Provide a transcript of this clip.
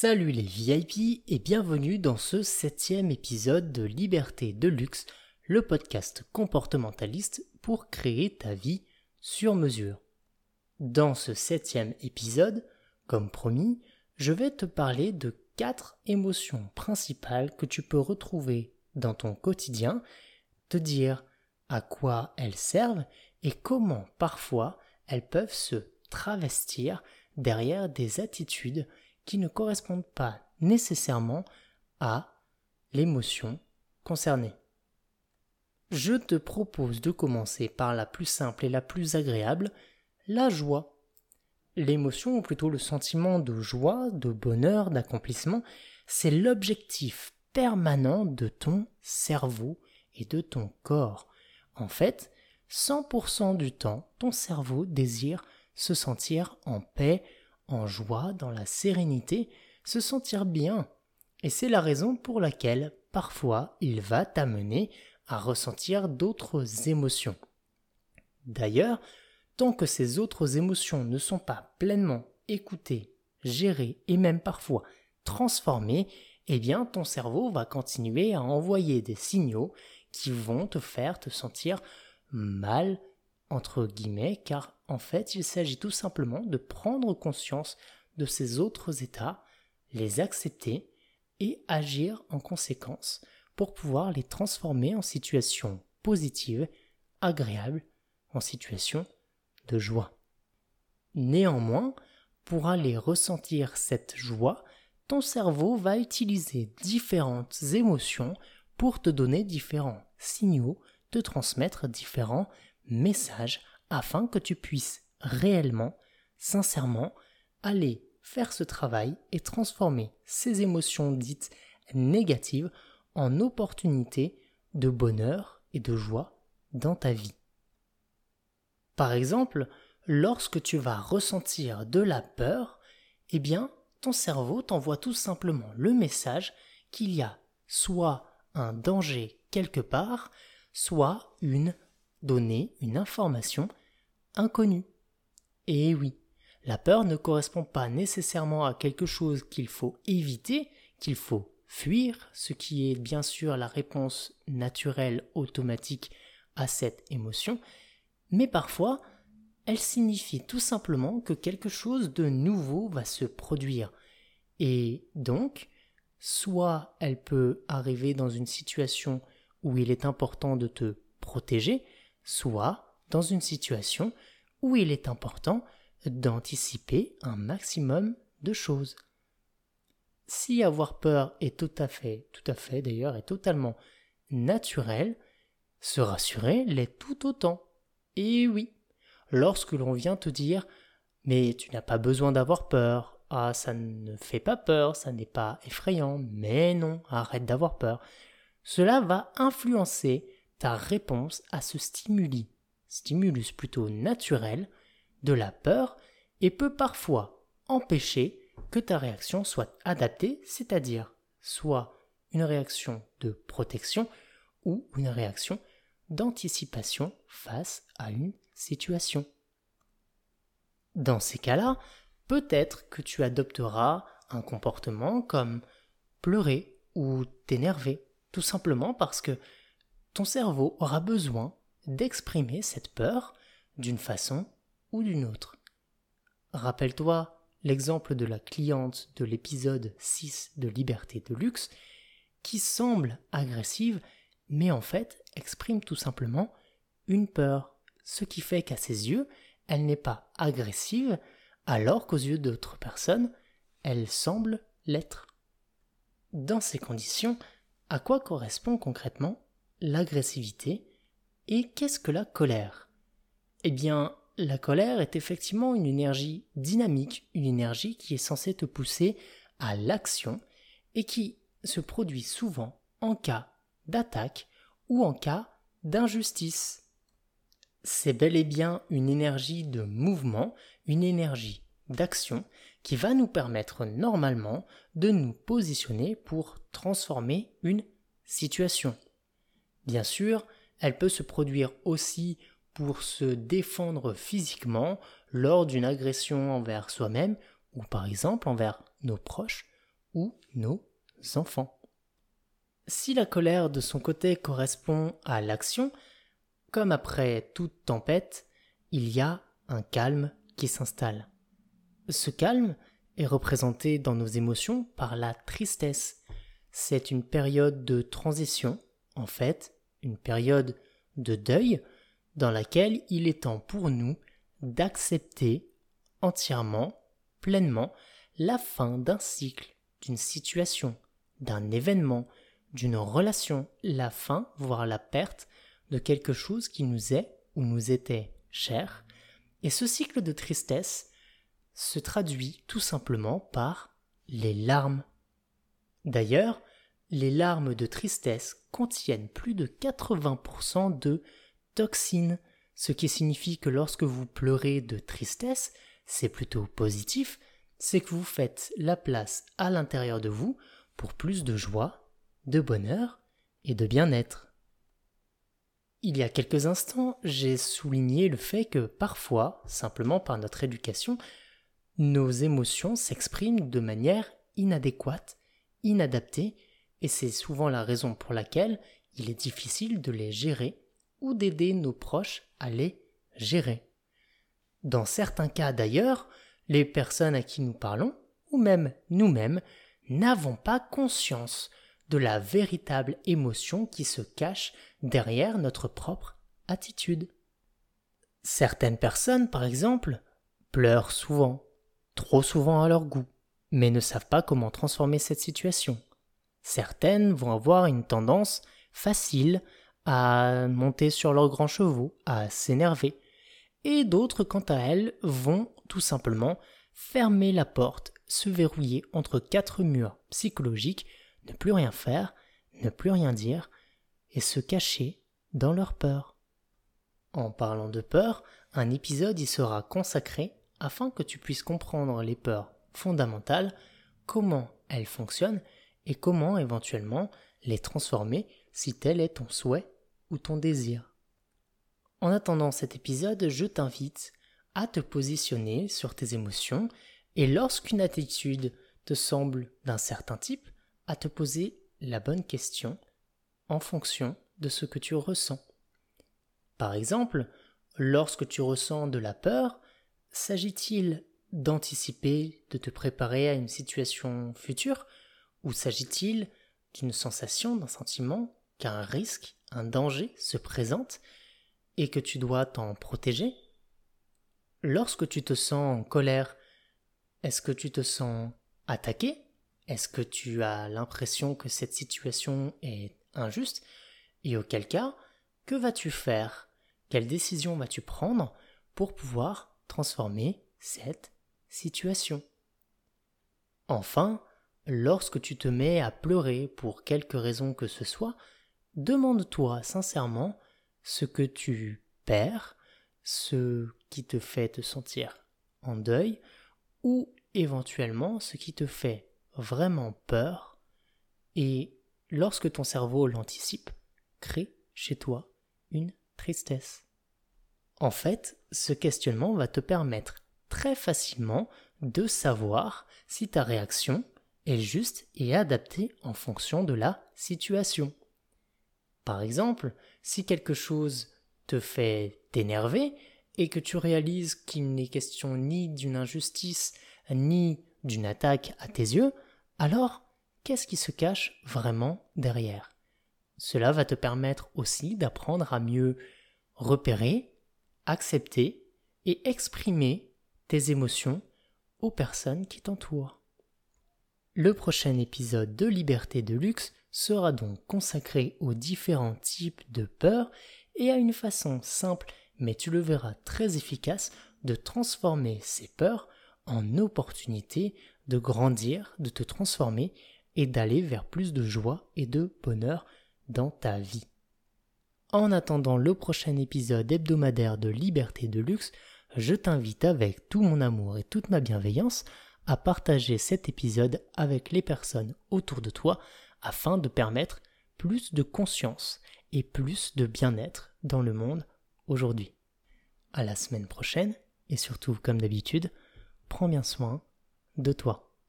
Salut les VIP et bienvenue dans ce septième épisode de Liberté de Luxe, le podcast comportementaliste pour créer ta vie sur mesure. Dans ce septième épisode, comme promis, je vais te parler de quatre émotions principales que tu peux retrouver dans ton quotidien, te dire à quoi elles servent et comment parfois elles peuvent se travestir derrière des attitudes ne correspondent pas nécessairement à l'émotion concernée. Je te propose de commencer par la plus simple et la plus agréable, la joie. L'émotion, ou plutôt le sentiment de joie, de bonheur, d'accomplissement, c'est l'objectif permanent de ton cerveau et de ton corps. En fait, 100% du temps, ton cerveau désire se sentir en paix, en joie, dans la sérénité, se sentir bien. Et c'est la raison pour laquelle parfois il va t'amener à ressentir d'autres émotions. D'ailleurs, tant que ces autres émotions ne sont pas pleinement écoutées, gérées et même parfois transformées, eh bien ton cerveau va continuer à envoyer des signaux qui vont te faire te sentir mal, entre guillemets, car en fait il s'agit tout simplement de prendre conscience de ces autres états, les accepter et agir en conséquence pour pouvoir les transformer en situations positives, agréables, en situations de joie. Néanmoins, pour aller ressentir cette joie, ton cerveau va utiliser différentes émotions pour te donner différents signaux, te transmettre différents message afin que tu puisses réellement, sincèrement, aller faire ce travail et transformer ces émotions dites négatives en opportunités de bonheur et de joie dans ta vie. Par exemple, lorsque tu vas ressentir de la peur, eh bien, ton cerveau t'envoie tout simplement le message qu'il y a soit un danger quelque part, soit une donner une information inconnue. Et oui, la peur ne correspond pas nécessairement à quelque chose qu'il faut éviter, qu'il faut fuir, ce qui est bien sûr la réponse naturelle automatique à cette émotion, mais parfois elle signifie tout simplement que quelque chose de nouveau va se produire. Et donc, soit elle peut arriver dans une situation où il est important de te protéger, soit dans une situation où il est important d'anticiper un maximum de choses. Si avoir peur est tout à fait, tout à fait d'ailleurs, est totalement naturel, se rassurer l'est tout autant. Et oui, lorsque l'on vient te dire mais tu n'as pas besoin d'avoir peur, ah ça ne fait pas peur, ça n'est pas effrayant, mais non, arrête d'avoir peur, cela va influencer ta réponse à ce stimuli, stimulus plutôt naturel, de la peur et peut parfois empêcher que ta réaction soit adaptée, c'est-à-dire soit une réaction de protection ou une réaction d'anticipation face à une situation. Dans ces cas-là, peut-être que tu adopteras un comportement comme pleurer ou t'énerver, tout simplement parce que ton cerveau aura besoin d'exprimer cette peur d'une façon ou d'une autre. Rappelle-toi l'exemple de la cliente de l'épisode 6 de Liberté de luxe qui semble agressive mais en fait exprime tout simplement une peur, ce qui fait qu'à ses yeux, elle n'est pas agressive alors qu'aux yeux d'autres personnes, elle semble l'être. Dans ces conditions, à quoi correspond concrètement l'agressivité. Et qu'est-ce que la colère? Eh bien, la colère est effectivement une énergie dynamique, une énergie qui est censée te pousser à l'action et qui se produit souvent en cas d'attaque ou en cas d'injustice. C'est bel et bien une énergie de mouvement, une énergie d'action qui va nous permettre normalement de nous positionner pour transformer une situation. Bien sûr, elle peut se produire aussi pour se défendre physiquement lors d'une agression envers soi-même ou par exemple envers nos proches ou nos enfants. Si la colère de son côté correspond à l'action, comme après toute tempête, il y a un calme qui s'installe. Ce calme est représenté dans nos émotions par la tristesse. C'est une période de transition, en fait, une période de deuil, dans laquelle il est temps pour nous d'accepter entièrement, pleinement, la fin d'un cycle, d'une situation, d'un événement, d'une relation, la fin, voire la perte de quelque chose qui nous est ou nous était cher. Et ce cycle de tristesse se traduit tout simplement par les larmes. D'ailleurs, les larmes de tristesse contiennent plus de 80% de toxines, ce qui signifie que lorsque vous pleurez de tristesse, c'est plutôt positif, c'est que vous faites la place à l'intérieur de vous pour plus de joie, de bonheur et de bien-être. Il y a quelques instants, j'ai souligné le fait que parfois, simplement par notre éducation, nos émotions s'expriment de manière inadéquate, inadaptée, et c'est souvent la raison pour laquelle il est difficile de les gérer ou d'aider nos proches à les gérer. Dans certains cas d'ailleurs, les personnes à qui nous parlons, ou même nous-mêmes, n'avons pas conscience de la véritable émotion qui se cache derrière notre propre attitude. Certaines personnes, par exemple, pleurent souvent, trop souvent à leur goût, mais ne savent pas comment transformer cette situation. Certaines vont avoir une tendance facile à monter sur leurs grands chevaux, à s'énerver, et d'autres, quant à elles, vont tout simplement fermer la porte, se verrouiller entre quatre murs psychologiques, ne plus rien faire, ne plus rien dire, et se cacher dans leur peur. En parlant de peur, un épisode y sera consacré afin que tu puisses comprendre les peurs fondamentales, comment elles fonctionnent et comment éventuellement les transformer si tel est ton souhait ou ton désir? En attendant cet épisode, je t'invite à te positionner sur tes émotions et lorsqu'une attitude te semble d'un certain type, à te poser la bonne question en fonction de ce que tu ressens. Par exemple, lorsque tu ressens de la peur, s'agit-il d'anticiper, de te préparer à une situation future, ou s'agit-il d'une sensation, d'un sentiment qu'un risque, un danger se présente et que tu dois t'en protéger? Lorsque tu te sens en colère, est-ce que tu te sens attaqué? Est-ce que tu as l'impression que cette situation est injuste? Et auquel cas, que vas-tu faire? Quelle décision vas-tu prendre pour pouvoir transformer cette situation? Enfin, lorsque tu te mets à pleurer pour quelque raison que ce soit, demande-toi sincèrement ce que tu perds, ce qui te fait te sentir en deuil, ou éventuellement ce qui te fait vraiment peur, et lorsque ton cerveau l'anticipe, crée chez toi une tristesse. En fait, ce questionnement va te permettre très facilement de savoir si ta réaction est juste et adaptée en fonction de la situation. Par exemple, si quelque chose te fait t'énerver et que tu réalises qu'il n'est question ni d'une injustice ni d'une attaque à tes yeux, alors qu'est-ce qui se cache vraiment derrière? Cela va te permettre aussi d'apprendre à mieux repérer, accepter et exprimer tes émotions aux personnes qui t'entourent. Le prochain épisode de Liberté de luxe sera donc consacré aux différents types de peurs et à une façon simple, mais tu le verras très efficace, de transformer ces peurs en opportunités de grandir, de te transformer et d'aller vers plus de joie et de bonheur dans ta vie. En attendant le prochain épisode hebdomadaire de Liberté de Luxe, je t'invite avec tout mon amour et toute ma bienveillance à partager cet épisode avec les personnes autour de toi afin de permettre plus de conscience et plus de bien-être dans le monde aujourd'hui. À la semaine prochaine et surtout, comme d'habitude, prends bien soin de toi.